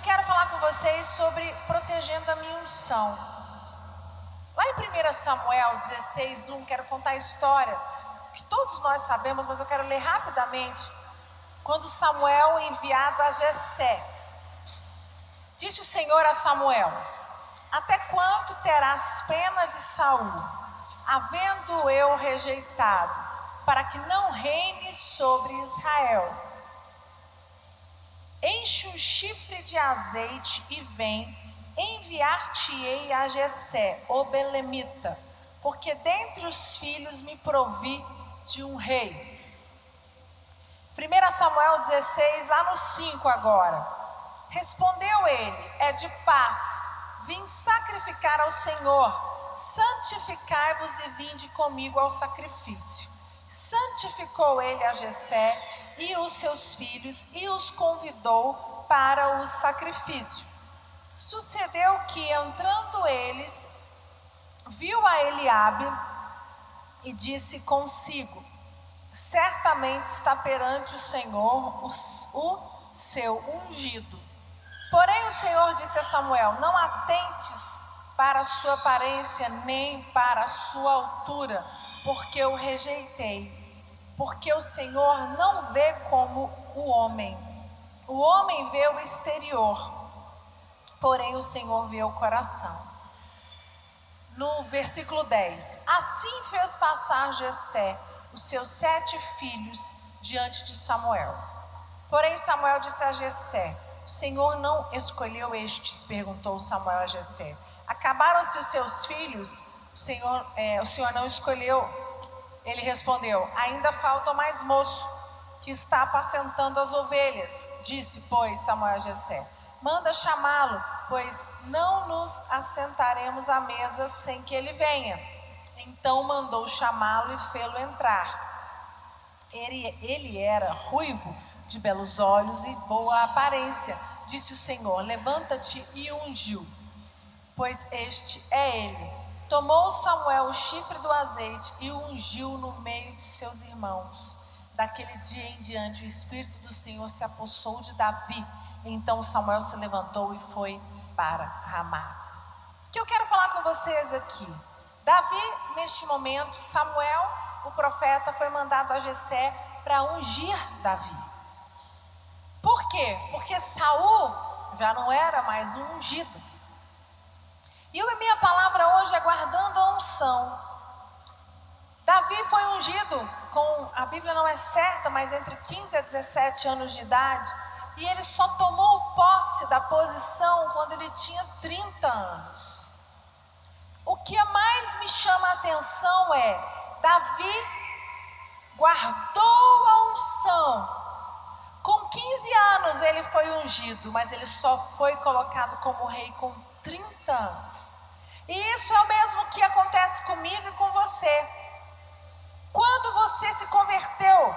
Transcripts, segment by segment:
eu quero falar com vocês sobre protegendo a minha unção. Lá em 1 Samuel 16, 1, quero contar a história que todos nós sabemos, mas eu quero ler rapidamente. Quando Samuel enviado a Jessé, disse o Senhor a Samuel: Até quanto terás pena de Saul, havendo eu rejeitado, para que não reine sobre Israel? Enche o chifre de azeite e vem, enviar-te-ei a Jessé, o belemita, porque dentre os filhos me provi de um rei. 1 Samuel 16, lá no 5 agora. Respondeu ele: É de paz, vim sacrificar ao Senhor, santificai-vos e vinde comigo ao sacrifício. Santificou ele a Jessé e os seus filhos e os convidou para o sacrifício. Sucedeu que entrando eles, viu a Eliabe e disse consigo: Certamente está perante o Senhor o, o seu ungido. Porém o Senhor disse a Samuel: Não atentes para a sua aparência nem para a sua altura, porque eu rejeitei porque o Senhor não vê como o homem. O homem vê o exterior, porém o Senhor vê o coração. No versículo 10: Assim fez passar Jessé os seus sete filhos diante de Samuel. Porém Samuel disse a Jessé: O Senhor não escolheu estes? perguntou Samuel a Jessé. Acabaram-se os seus filhos? O Senhor, é, o Senhor não escolheu ele respondeu: Ainda falta mais moço que está apacentando as ovelhas. Disse, pois, Samuel a Jessé: Manda chamá-lo, pois não nos assentaremos à mesa sem que ele venha. Então mandou chamá-lo e fê-lo entrar. Ele, ele era ruivo, de belos olhos e boa aparência. Disse o Senhor: Levanta-te e ungiu, pois este é ele. Tomou Samuel o chifre do azeite e o ungiu no meio de seus irmãos. Daquele dia em diante, o Espírito do Senhor se apossou de Davi. Então Samuel se levantou e foi para Ramá. O que eu quero falar com vocês aqui? Davi, neste momento, Samuel, o profeta, foi mandado a Jessé para ungir Davi. Por quê? Porque Saul já não era mais um ungido. E a minha palavra hoje é guardando a unção. Davi foi ungido com, a Bíblia não é certa, mas entre 15 a 17 anos de idade. E ele só tomou posse da posição quando ele tinha 30 anos. O que mais me chama a atenção é: Davi guardou a unção. Com 15 anos ele foi ungido, mas ele só foi colocado como rei com 30 anos. E isso é o mesmo que acontece comigo e com você. Quando você se converteu,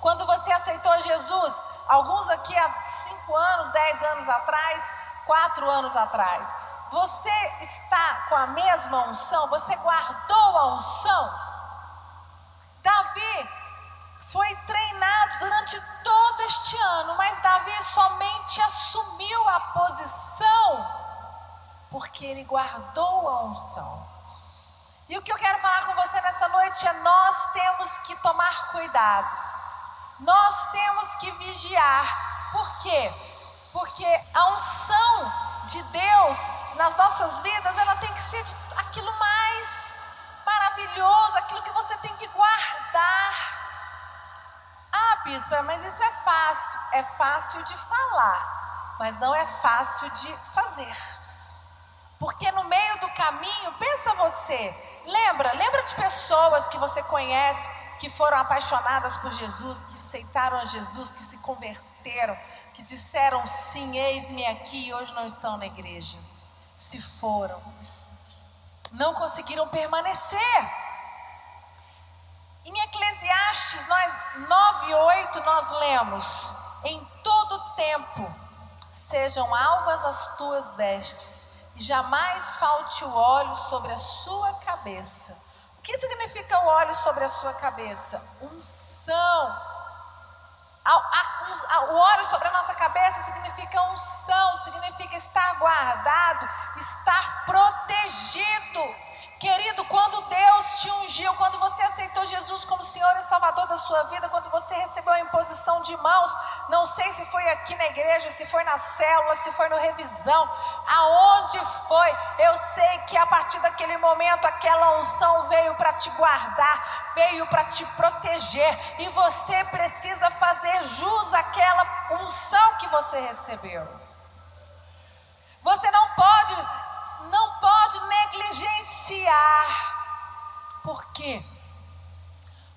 quando você aceitou Jesus, alguns aqui há 5 anos, 10 anos atrás, 4 anos atrás, você está com a mesma unção? Você guardou a unção? Davi foi treinado durante todo este ano, mas Davi somente assumiu a posição porque ele guardou a unção. E o que eu quero falar com você nessa noite é: nós temos que tomar cuidado, nós temos que vigiar. Por quê? Porque a unção de Deus nas nossas vidas, ela tem que ser aquilo mais maravilhoso, aquilo que você tem que guardar. Ah, bispo, mas isso é fácil. É fácil de falar, mas não é fácil de fazer. Porque no meio do caminho, pensa você, lembra, lembra de pessoas que você conhece que foram apaixonadas por Jesus, que aceitaram a Jesus, que se converteram, que disseram sim, eis-me aqui e hoje não estão na igreja. Se foram, não conseguiram permanecer. Em Eclesiastes nós, 9 e 8 nós lemos: Em todo tempo sejam alvas as tuas vestes jamais falte o óleo sobre a sua cabeça. O que significa o óleo sobre a sua cabeça? Unção. O óleo sobre a nossa cabeça significa unção, significa estar guardado, estar protegido. Querido, quando Deus te ungiu, quando você aceitou Jesus como Senhor e Salvador da sua vida, quando você recebeu a imposição de mãos, não sei se foi aqui na igreja, se foi na célula, se foi no revisão, aonde foi, eu sei que a partir daquele momento aquela unção veio para te guardar, veio para te proteger, e você precisa fazer jus àquela unção que você recebeu. Você não pode não pode negligenciar. Por quê?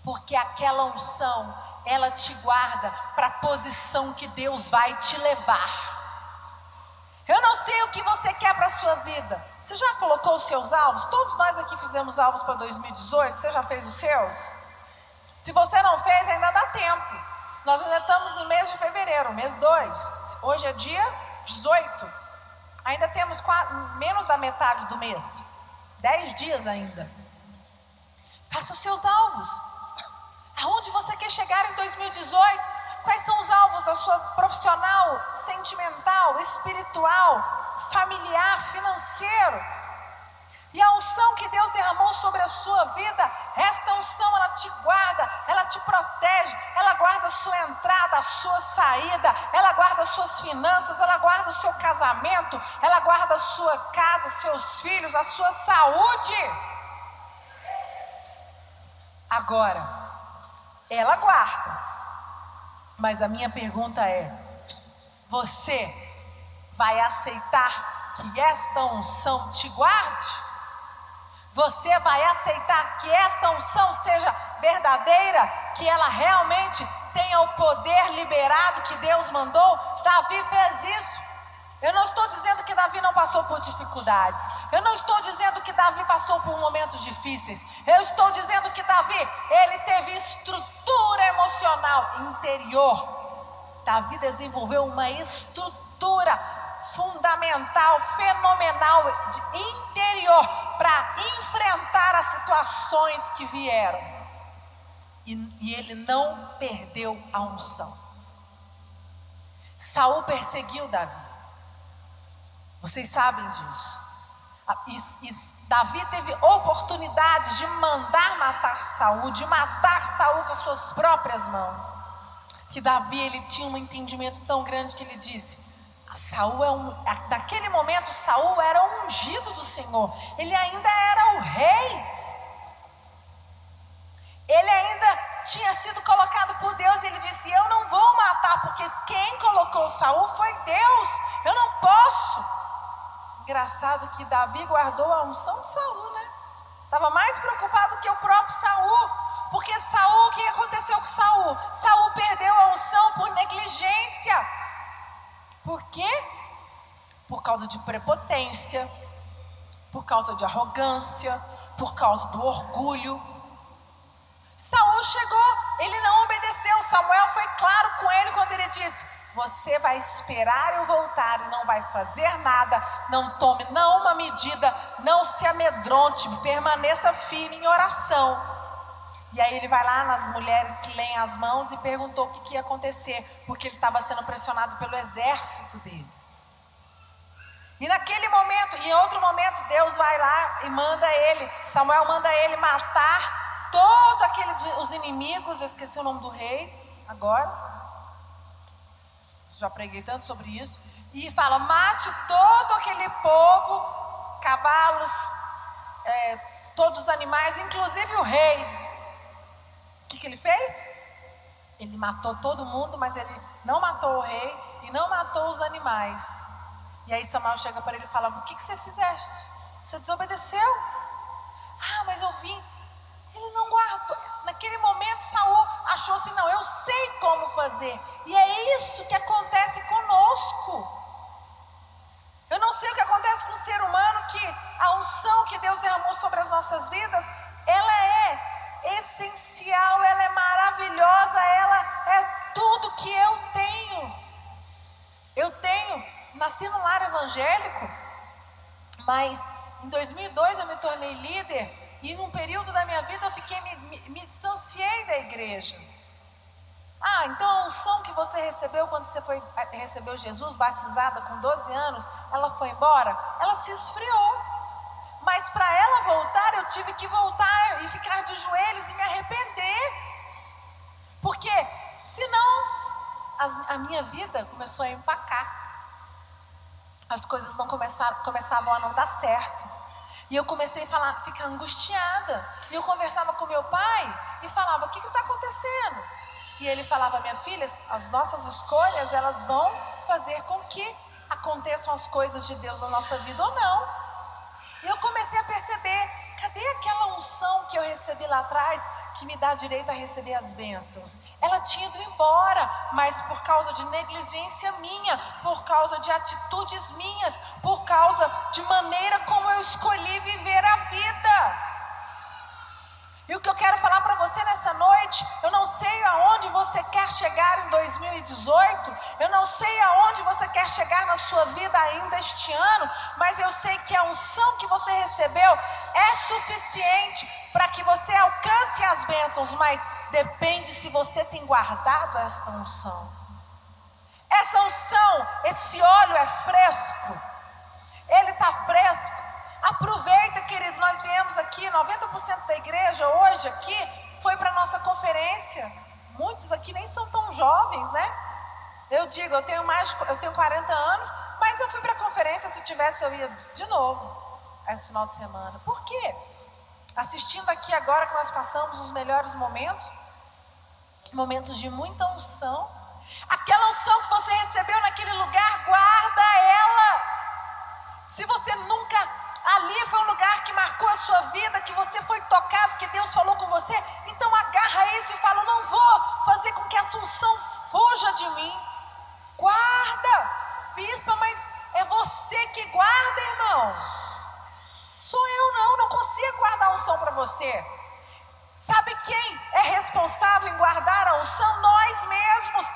Porque aquela unção, ela te guarda para a posição que Deus vai te levar. Eu não sei o que você quer para a sua vida. Você já colocou os seus alvos? Todos nós aqui fizemos alvos para 2018. Você já fez os seus? Se você não fez, ainda dá tempo. Nós ainda estamos no mês de fevereiro, mês 2. Hoje é dia 18. Ainda temos quase, menos da metade do mês. Dez dias ainda. Faça os seus alvos. Aonde você quer chegar em 2018? Quais são os alvos da sua profissional, sentimental, espiritual, familiar, financeiro? E a unção que Deus derramou sobre a sua vida, esta unção ela te guarda, ela te protege, ela guarda a sua entrada, a sua saída, ela guarda as suas finanças, ela guarda o seu casamento, ela guarda a sua casa, seus filhos, a sua saúde. Agora, ela guarda. Mas a minha pergunta é: você vai aceitar que esta unção te guarde? Você vai aceitar que esta unção seja verdadeira, que ela realmente tenha o poder liberado que Deus mandou? Davi fez isso. Eu não estou dizendo que Davi não passou por dificuldades. Eu não estou dizendo que Davi passou por momentos difíceis. Eu estou dizendo que Davi, ele teve estrutura emocional interior. Davi desenvolveu uma estrutura fundamental, fenomenal, interior, para enfrentar as situações que vieram. E, e, ele não perdeu a unção. Saul perseguiu Davi. Vocês sabem disso. E, e Davi teve oportunidade de mandar matar Saul, de matar Saul com as suas próprias mãos. Que Davi ele tinha um entendimento tão grande que ele disse: Saul é um, naquele momento Saul era ungido do Senhor. Ele ainda era o rei. Ele ainda tinha sido colocado por Deus e ele disse: "Eu não vou matar porque quem colocou Saul foi Deus. Eu não posso". Engraçado que Davi guardou a unção de Saul, né? Estava mais preocupado que o próprio Saul. Porque Saul, o que aconteceu com Saul? Saul perdeu a unção por negligência. Por quê? Por causa de prepotência, por causa de arrogância, por causa do orgulho. Saul chegou, ele não obedeceu. Samuel foi claro com ele quando ele disse: Você vai esperar eu voltar e não vai fazer nada. Não tome não uma medida, não se amedronte, permaneça firme em oração. E aí ele vai lá nas mulheres que leem as mãos e perguntou o que, que ia acontecer, porque ele estava sendo pressionado pelo exército dele. E naquele momento, em outro momento, Deus vai lá e manda ele, Samuel manda ele matar todos aqueles os inimigos, eu esqueci o nome do rei agora. Já preguei tanto sobre isso. E fala: mate todo aquele povo, cavalos, é, todos os animais, inclusive o rei que, que ele fez? Ele matou todo mundo, mas ele não matou o rei e não matou os animais. E aí Samuel chega para ele e fala: O que, que você fizeste? Você desobedeceu? Ah, mas eu vim. Ele não guardou. Naquele momento, Saul achou assim: não, eu sei como fazer. E é isso que acontece conosco. Eu não sei o que acontece com o ser humano que a unção que Deus derramou sobre as nossas vidas, ela é essencial, ela é maravilhosa, ela é tudo que eu tenho. Eu tenho, nasci num lar evangélico, mas em 2002 eu me tornei líder e num período da minha vida eu fiquei me, me, me distanciei da igreja. Ah, então a unção que você recebeu quando você foi eh, recebeu Jesus batizada com 12 anos, ela foi embora? Ela se esfriou. Mas para ela voltar, eu tive que voltar e ficar de joelhos e me arrepender. Porque senão a minha vida começou a empacar. As coisas não começaram, começavam a não dar certo. E eu comecei a falar, ficar angustiada. E eu conversava com meu pai e falava: O que está acontecendo? E ele falava: Minha filha, as nossas escolhas elas vão fazer com que aconteçam as coisas de Deus na nossa vida ou não. Eu comecei a perceber: cadê aquela unção que eu recebi lá atrás? que me dá direito a receber as bênçãos. Ela tinha ido embora, mas por causa de negligência minha, por causa de atitudes minhas, por causa de maneira como eu escolhi viver a vida. E o que eu quero falar para você nessa noite, eu não sei aonde você quer chegar em 2018, eu não sei aonde você quer chegar na sua vida ainda este ano, mas eu sei que a unção que você recebeu é suficiente para que você alcance as bênçãos, mas depende se você tem guardado esta unção. Essa unção, esse óleo é fresco, ele está fresco. Aproveita, querido, nós viemos aqui, 90% da igreja hoje aqui foi para nossa conferência. Muitos aqui nem são tão jovens, né? Eu digo, eu tenho mais, eu tenho 40 anos, mas eu fui para a conferência, se tivesse eu ia de novo esse final de semana. Por quê? Assistindo aqui agora que nós passamos os melhores momentos, momentos de muita unção. Aquela Ali foi um lugar que marcou a sua vida, que você foi tocado, que Deus falou com você. Então agarra isso e fala: não vou fazer com que essa unção fuja de mim. Guarda, bispa, mas é você que guarda, irmão. Sou eu não, não consigo guardar a unção para você. Sabe quem é responsável em guardar a unção? Nós mesmos.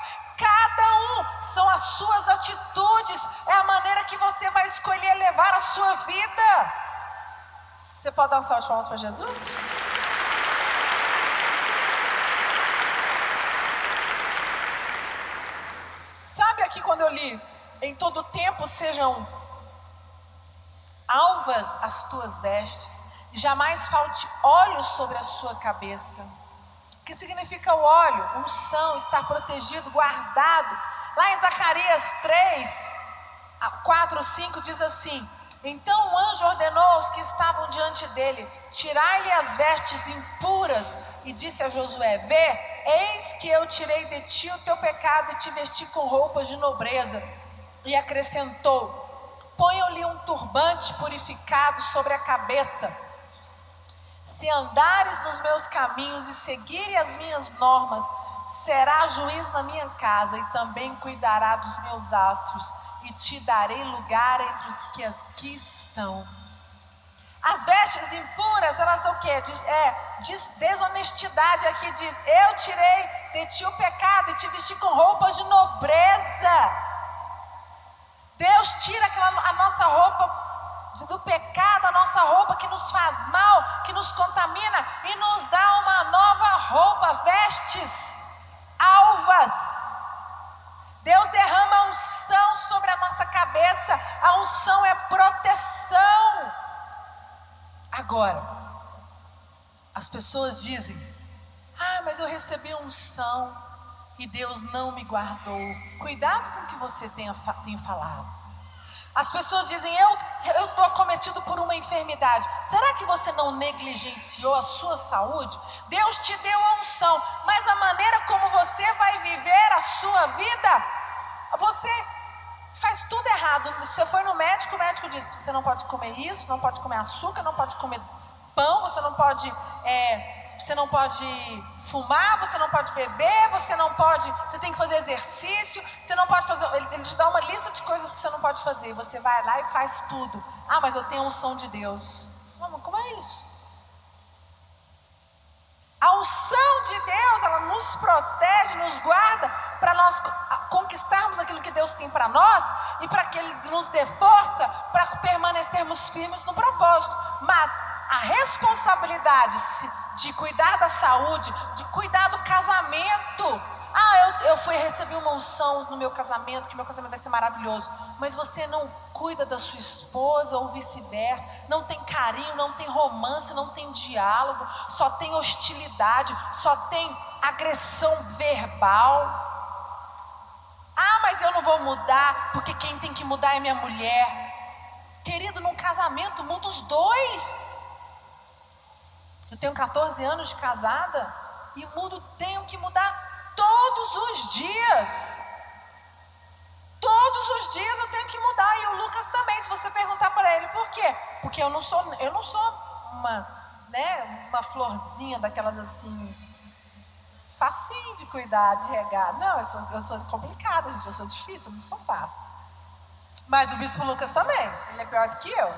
São as suas atitudes, é a maneira que você vai escolher levar a sua vida. Você pode dar um salve de palmas para Jesus? Sabe aqui quando eu li, em todo tempo sejam alvas as tuas vestes, jamais falte óleo sobre a sua cabeça que significa o óleo, unção, estar protegido, guardado. Lá em Zacarias 3, 4, 5 diz assim: Então o anjo ordenou aos que estavam diante dele: Tirai-lhe as vestes impuras, e disse a Josué: Vê, eis que eu tirei de ti o teu pecado e te vesti com roupas de nobreza. E acrescentou: Ponham-lhe um turbante purificado sobre a cabeça se andares nos meus caminhos e seguires as minhas normas, será juiz na minha casa e também cuidará dos meus atos e te darei lugar entre os que aqui estão. As vestes impuras, elas são o que? É desonestidade. Aqui diz: Eu tirei de ti o pecado e te vesti com roupas de nobreza. Deus tira aquela, a nossa roupa do pecado, a nossa roupa que nos faz mal, que nos contamina e nos dá uma nova roupa, vestes Deus derrama unção sobre a nossa cabeça, a unção é proteção. Agora, as pessoas dizem: Ah, mas eu recebi unção e Deus não me guardou. Cuidado com o que você tem falado. As pessoas dizem: Eu estou acometido por uma enfermidade. Será que você não negligenciou a sua saúde? Deus te deu a unção, mas a maneira como você vai viver a sua vida, você faz tudo errado. Eu for no médico, o médico diz: Você não pode comer isso, não pode comer açúcar, não pode comer pão, você não pode. É, você não pode fumar, você não pode beber, você não pode, você tem que fazer exercício, você não pode fazer, ele, ele te dá uma lista de coisas que você não pode fazer, você vai lá e faz tudo. Ah, mas eu tenho a unção de Deus. Como é isso? A unção de Deus, ela nos protege, nos guarda para nós conquistarmos aquilo que Deus tem para nós e para que Ele nos dê força para permanecermos firmes no propósito. Mas a responsabilidade de cuidar da saúde, de cuidar do casamento. Ah, eu, eu fui receber uma unção no meu casamento, que meu casamento vai ser maravilhoso. Mas você não cuida da sua esposa ou vice-versa, não tem carinho, não tem romance, não tem diálogo, só tem hostilidade, só tem agressão verbal. Ah, mas eu não vou mudar, porque quem tem que mudar é minha mulher. Querido, num casamento muda os dois. Eu tenho 14 anos de casada e mudo, tenho que mudar todos os dias. Todos os dias eu tenho que mudar e o Lucas também. Se você perguntar para ele por quê? Porque eu não sou, eu não sou uma, né, uma florzinha daquelas assim facinho de cuidar, de regar. Não, eu sou, eu sou complicada, gente, eu sou difícil, eu não sou fácil. Mas o bispo Lucas também, ele é pior do que eu.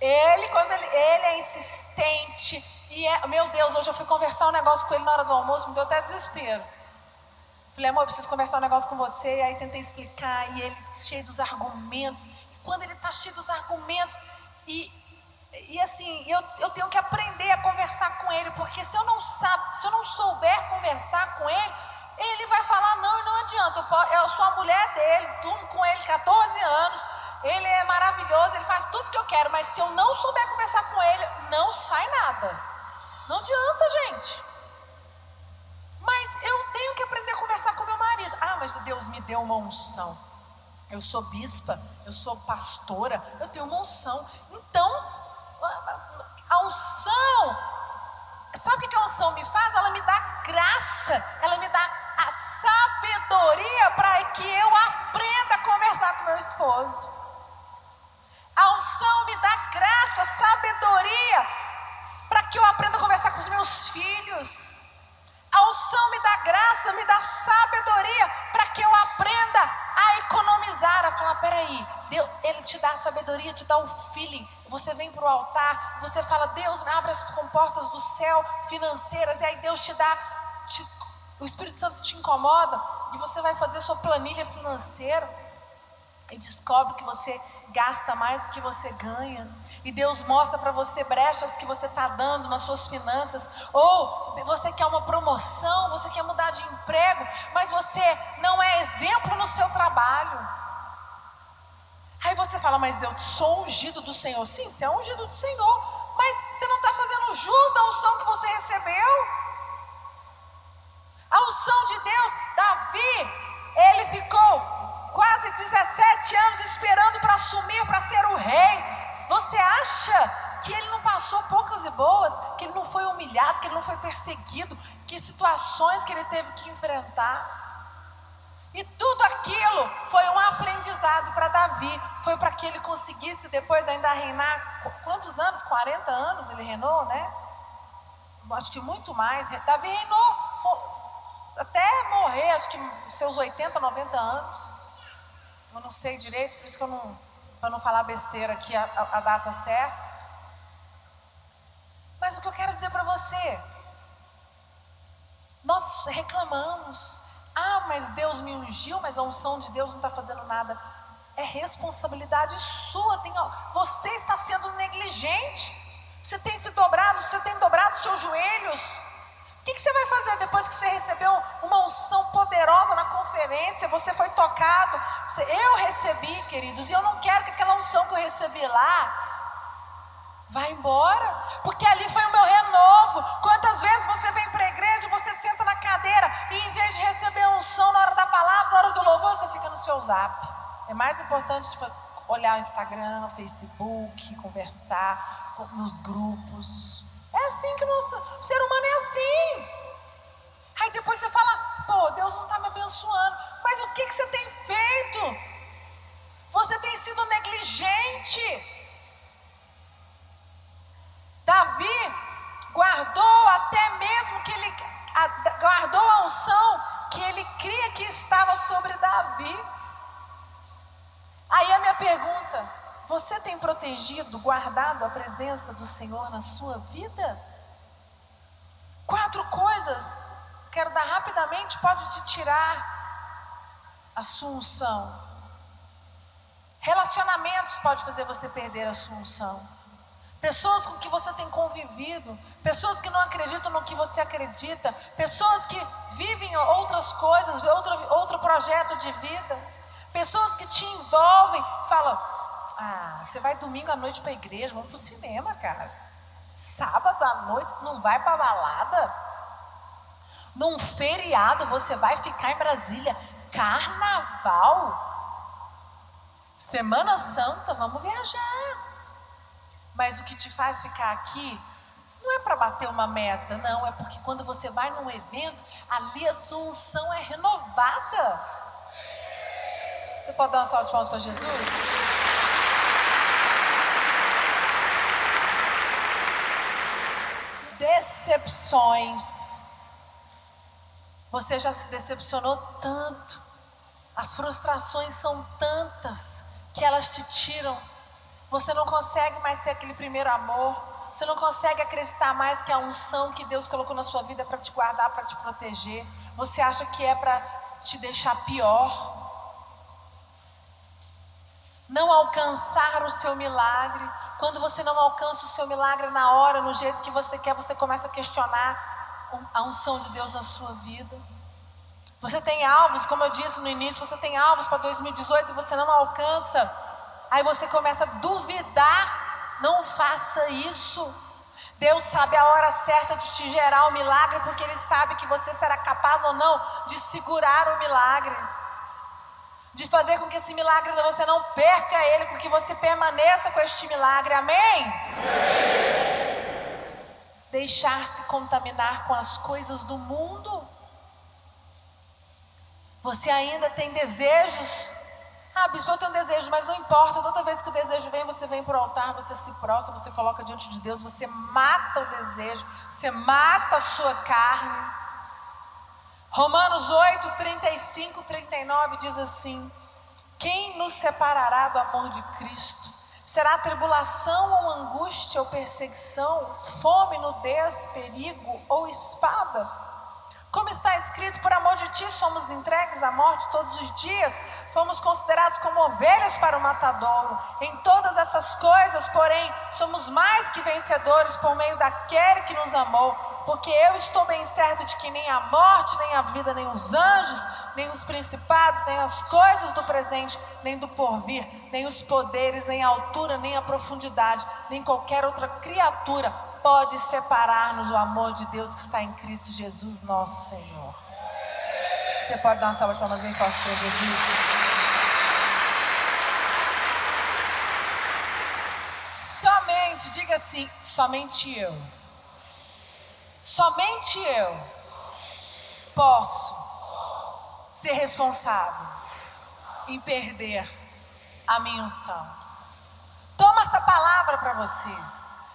Ele, quando ele, ele é insistente, e é, meu Deus, hoje eu fui conversar um negócio com ele na hora do almoço, me deu até desespero. Falei, amor, eu preciso conversar um negócio com você, e aí tentei explicar, e ele cheio dos argumentos. E quando ele está cheio dos argumentos, e e assim, eu, eu tenho que aprender a conversar com ele, porque se eu não sabe, se eu não souber conversar com ele, ele vai falar não e não adianta. Eu, eu sou a mulher dele, durmo com ele 14 anos, ele é maravilhoso, ele faz tudo que eu quero, mas se eu não souber conversar com ele, não sai nada. Não adianta, gente. Mas eu tenho que aprender a conversar com meu marido. Ah, mas Deus me deu uma unção. Eu sou bispa, eu sou pastora, eu tenho uma unção. Então, a unção, sabe o que a unção me faz? Ela me dá graça, ela me dá a sabedoria para que eu aprenda a conversar com meu esposo. A unção me dá graça, sabedoria para que eu aprenda a conversar com os meus filhos. A unção me dá graça, me dá sabedoria para que eu aprenda a economizar, a falar, peraí, Deus, Ele te dá a sabedoria, te dá o feeling. Você vem para o altar, você fala, Deus me abre as comportas do céu financeiras, e aí Deus te dá, te, o Espírito Santo te incomoda, e você vai fazer sua planilha financeira, e descobre que você gasta mais do que você ganha. E Deus mostra para você brechas que você está dando nas suas finanças. Ou você quer uma promoção, você quer mudar de emprego, mas você não é exemplo no seu trabalho. Aí você fala, mas eu sou ungido do Senhor. Sim, você é ungido do Senhor, mas você não está fazendo jus da unção que você recebeu. A unção de Deus, Davi, ele ficou quase 17 anos esperando para assumir, para ser o rei. Você acha que ele não passou poucas e boas, que ele não foi humilhado, que ele não foi perseguido, que situações que ele teve que enfrentar? E tudo aquilo foi um aprendizado para Davi. Foi para que ele conseguisse depois ainda reinar. Quantos anos? 40 anos ele reinou, né? Acho que muito mais. Davi reinou até morrer, acho que seus 80, 90 anos. Eu não sei direito, por isso que eu não, para não falar besteira aqui a, a, a data certa. Mas o que eu quero dizer para você, nós reclamamos, ah, mas Deus me ungiu, mas a unção de Deus não está fazendo nada. É responsabilidade sua. Tem, você está sendo negligente. Você tem se dobrado, você tem dobrado seus joelhos. Que, que você vai fazer depois que você recebeu uma unção poderosa na conferência? Você foi tocado. Você, eu recebi, queridos, e eu não quero que aquela unção que eu recebi lá Vai embora, porque ali foi o meu renovo. Quantas vezes você vem para a igreja, você senta na cadeira e em vez de receber som na hora da palavra, na hora do louvor, você fica no seu zap. É mais importante tipo, olhar o Instagram, o Facebook, conversar nos grupos. É assim que o, nosso, o ser humano é assim. Aí depois você fala, pô, Deus não está me abençoando. Mas o que, que você tem protegido, guardado a presença do Senhor na sua vida? Quatro coisas, quero dar rapidamente, pode te tirar a sua unção. Relacionamentos pode fazer você perder a sua unção. Pessoas com que você tem convivido, pessoas que não acreditam no que você acredita, pessoas que vivem outras coisas, outro, outro projeto de vida, pessoas que te envolvem, falam: Ah, você vai domingo à noite para a igreja, vamos para o cinema, cara. Sábado à noite não vai para balada? Num feriado você vai ficar em Brasília? Carnaval? Semana Santa, vamos viajar. Mas o que te faz ficar aqui não é para bater uma meta, não, é porque quando você vai num evento, ali a sua unção é renovada. Você pode dar uma salva de palmas para Jesus? Decepções. Você já se decepcionou tanto. As frustrações são tantas que elas te tiram. Você não consegue mais ter aquele primeiro amor. Você não consegue acreditar mais que a unção que Deus colocou na sua vida para te guardar, para te proteger. Você acha que é para te deixar pior. Não alcançar o seu milagre. Quando você não alcança o seu milagre na hora, no jeito que você quer, você começa a questionar a unção de Deus na sua vida. Você tem alvos, como eu disse no início, você tem alvos para 2018 e você não alcança. Aí você começa a duvidar. Não faça isso. Deus sabe a hora certa de te gerar o milagre, porque Ele sabe que você será capaz ou não de segurar o milagre. De fazer com que esse milagre você não perca ele, com que você permaneça com este milagre. Amém? Amém. Deixar-se contaminar com as coisas do mundo você ainda tem desejos? Ah, bispo, eu tenho desejo, mas não importa. Toda vez que o desejo vem, você vem para o altar, você se prostra, você coloca diante de Deus, você mata o desejo, você mata a sua carne. Romanos 8, 35, 39 diz assim: Quem nos separará do amor de Cristo? Será tribulação ou angústia ou perseguição, fome, nudez, perigo ou espada? Como está escrito, por amor de ti somos entregues à morte todos os dias, fomos considerados como ovelhas para o matadouro. Em todas essas coisas, porém, somos mais que vencedores por meio daquele que nos amou, porque eu estou bem certo de que nem a morte, nem a vida, nem os anjos, nem os principados, nem as coisas do presente, nem do porvir, nem os poderes, nem a altura, nem a profundidade, nem qualquer outra criatura pode separar-nos do amor de Deus que está em Cristo Jesus, nosso Senhor. Você pode dar uma salva de palmas bem forte para Jesus. Somente, diga assim: somente eu. Somente eu posso ser responsável em perder a minha unção. Toma essa palavra para você.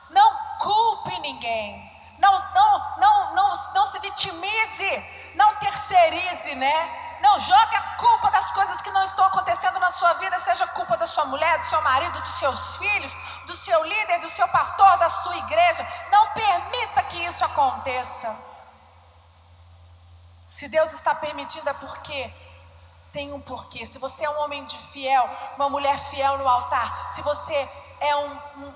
Não culpe ninguém. Não, não, não, não, não se vitimize. Não terceirize, né? Não jogue a culpa das coisas que não estão acontecendo na sua vida, seja culpa da sua mulher, do seu marido, dos seus filhos, do seu líder, do seu pastor, da sua igreja. Isso aconteça. Se Deus está permitindo é porque tem um porquê. Se você é um homem de fiel, uma mulher fiel no altar, se você é um, um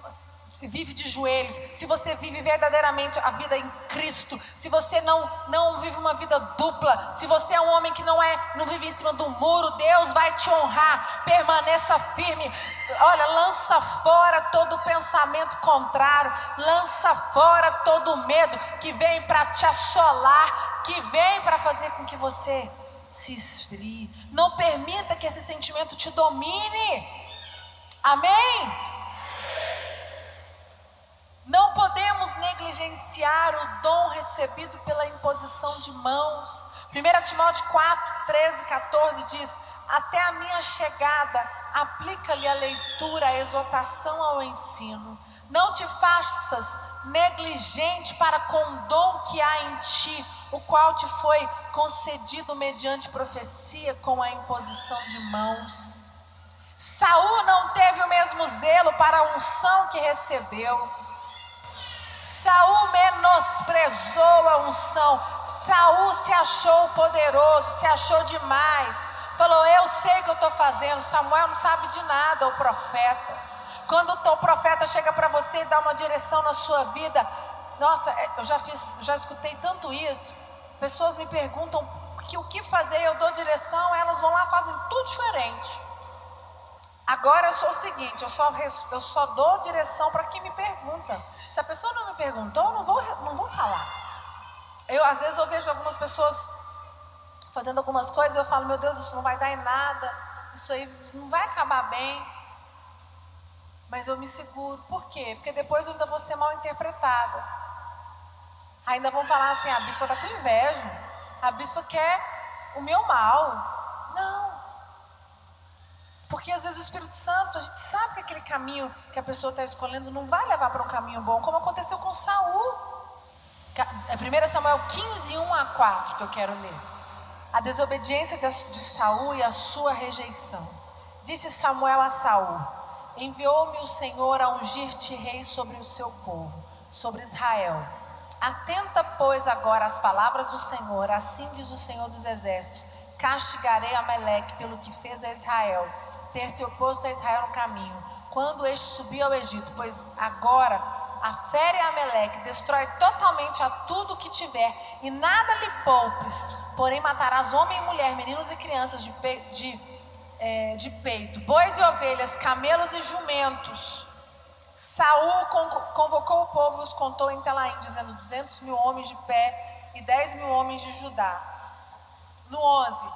vive de joelhos, se você vive verdadeiramente a vida em Cristo, se você não não vive uma vida dupla, se você é um homem que não é não vive em cima do muro, Deus vai te honrar. Permaneça firme. Olha, lança fora todo pensamento contrário, lança fora todo medo que vem para te assolar, que vem para fazer com que você se esfrie. Não permita que esse sentimento te domine. Amém? Não podemos negligenciar o dom recebido pela imposição de mãos. 1 Timóteo 4, 13, 14 diz: Até a minha chegada, aplica-lhe a leitura, a exortação ao ensino. Não te faças negligente para com o dom que há em ti, o qual te foi concedido mediante profecia com a imposição de mãos. Saul não teve o mesmo zelo para a unção que recebeu. Saul menosprezou a unção. Saul se achou poderoso, se achou demais. Falou: Eu sei o que eu estou fazendo. Samuel não sabe de nada, o profeta. Quando o profeta chega para você e dá uma direção na sua vida, Nossa, eu já fiz, já escutei tanto isso. Pessoas me perguntam que o que fazer, eu dou direção, elas vão lá fazem tudo diferente. Agora eu sou o seguinte, eu só, eu só dou direção para quem me pergunta. Se a pessoa não me perguntou, eu não vou, não vou falar. Eu às vezes eu vejo algumas pessoas fazendo algumas coisas, eu falo, meu Deus, isso não vai dar em nada, isso aí não vai acabar bem. Mas eu me seguro. Por quê? Porque depois eu ainda vou ser mal interpretada. Ainda vão falar assim, a bispa está com inveja. A bispa quer o meu mal. Não. Porque às vezes o Espírito Santo, a gente sabe que aquele caminho que a pessoa está escolhendo não vai levar para um caminho bom, como aconteceu com Saul. 1 é Samuel 15, 1 a 4, que eu quero ler. A desobediência de Saul e a sua rejeição. Disse Samuel a Saul: Enviou-me o Senhor a ungir-te rei sobre o seu povo, sobre Israel. Atenta, pois, agora às palavras do Senhor, assim diz o Senhor dos Exércitos: Castigarei Amaleque pelo que fez a Israel, ter se oposto a Israel no caminho, quando este subiu ao Egito, pois agora afere Amaleque, destrói totalmente a tudo que tiver, e nada lhe poupes, porém matarás homem e mulher, meninos e crianças de, de é, de peito, bois e ovelhas, camelos e jumentos. Saul convocou o povo e os contou em Telaim, dizendo: 200 mil homens de pé e 10 mil homens de Judá. No 11,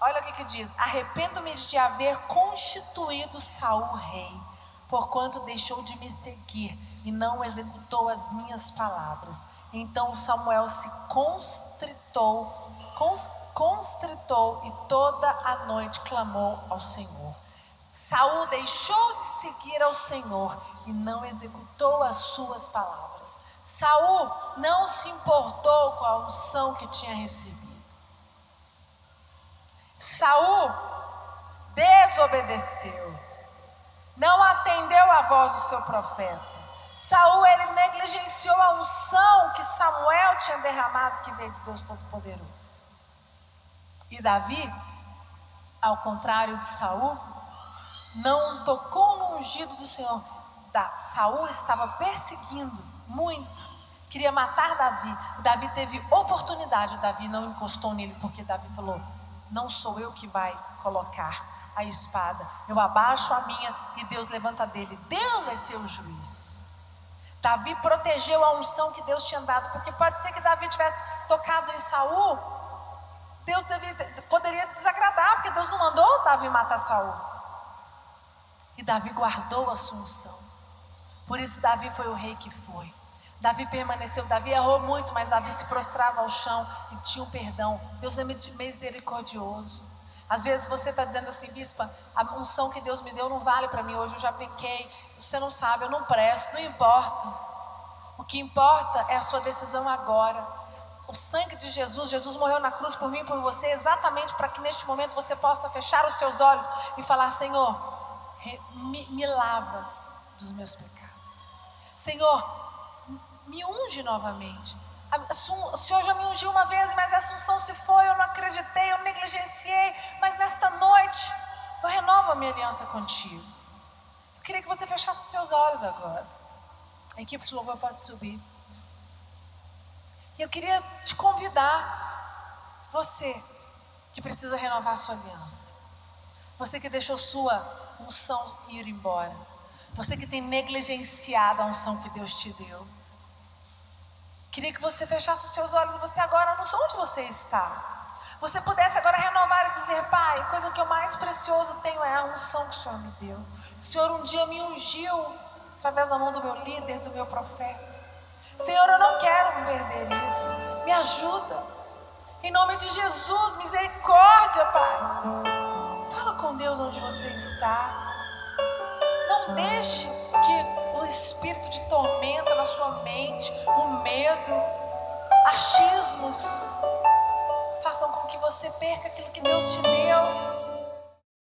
olha o que, que diz: Arrependo-me de haver constituído Saul rei, porquanto deixou de me seguir e não executou as minhas palavras. Então Samuel se constritou, constritou e toda a noite clamou ao Senhor. Saul deixou de seguir ao Senhor e não executou as suas palavras. Saul não se importou com a unção que tinha recebido. Saul desobedeceu. Não atendeu à voz do seu profeta. Saul ele negligenciou a unção que Samuel tinha derramado que veio de Deus Todo-Poderoso. E Davi, ao contrário de Saul, não tocou no ungido do Senhor. Da, Saul estava perseguindo muito, queria matar Davi. Davi teve oportunidade, Davi não encostou nele, porque Davi falou: Não sou eu que vai colocar a espada, eu abaixo a minha e Deus levanta dele. Deus vai ser o juiz. Davi protegeu a unção que Deus tinha dado, porque pode ser que Davi tivesse tocado em Saul Deus devia, poderia desagradar, porque Deus não mandou Davi matar Saul. E Davi guardou a sua unção. Por isso Davi foi o rei que foi. Davi permaneceu, Davi errou muito, mas Davi se prostrava ao chão e tinha um perdão. Deus é misericordioso. Às vezes você está dizendo assim, bispa, a unção que Deus me deu não vale para mim hoje, eu já pequei. Você não sabe, eu não presto, não importa. O que importa é a sua decisão agora o sangue de Jesus, Jesus morreu na cruz por mim e por você, exatamente para que neste momento você possa fechar os seus olhos e falar: Senhor, me, me lava dos meus pecados. Senhor, me unge novamente. O Senhor já me ungiu uma vez, mas a assunção se foi, eu não acreditei, eu negligenciei, mas nesta noite eu renovo a minha aliança contigo. Eu queria que você fechasse os seus olhos agora. A equipe de louvor pode subir. E eu queria te convidar, você que precisa renovar sua aliança, você que deixou sua unção ir embora, você que tem negligenciado a unção que Deus te deu. Queria que você fechasse os seus olhos, você agora, não sei onde você está. Você pudesse agora renovar e dizer, Pai, a coisa que eu mais precioso tenho é a unção que o Senhor me deu. O Senhor um dia me ungiu através da mão do meu líder, do meu profeta. Senhor, eu não quero me perder isso. Me ajuda. Em nome de Jesus, misericórdia, Pai. Fala com Deus onde você está. Não deixe que o espírito de tormenta na sua mente, o medo, achismos, façam com que você perca aquilo que Deus te deu.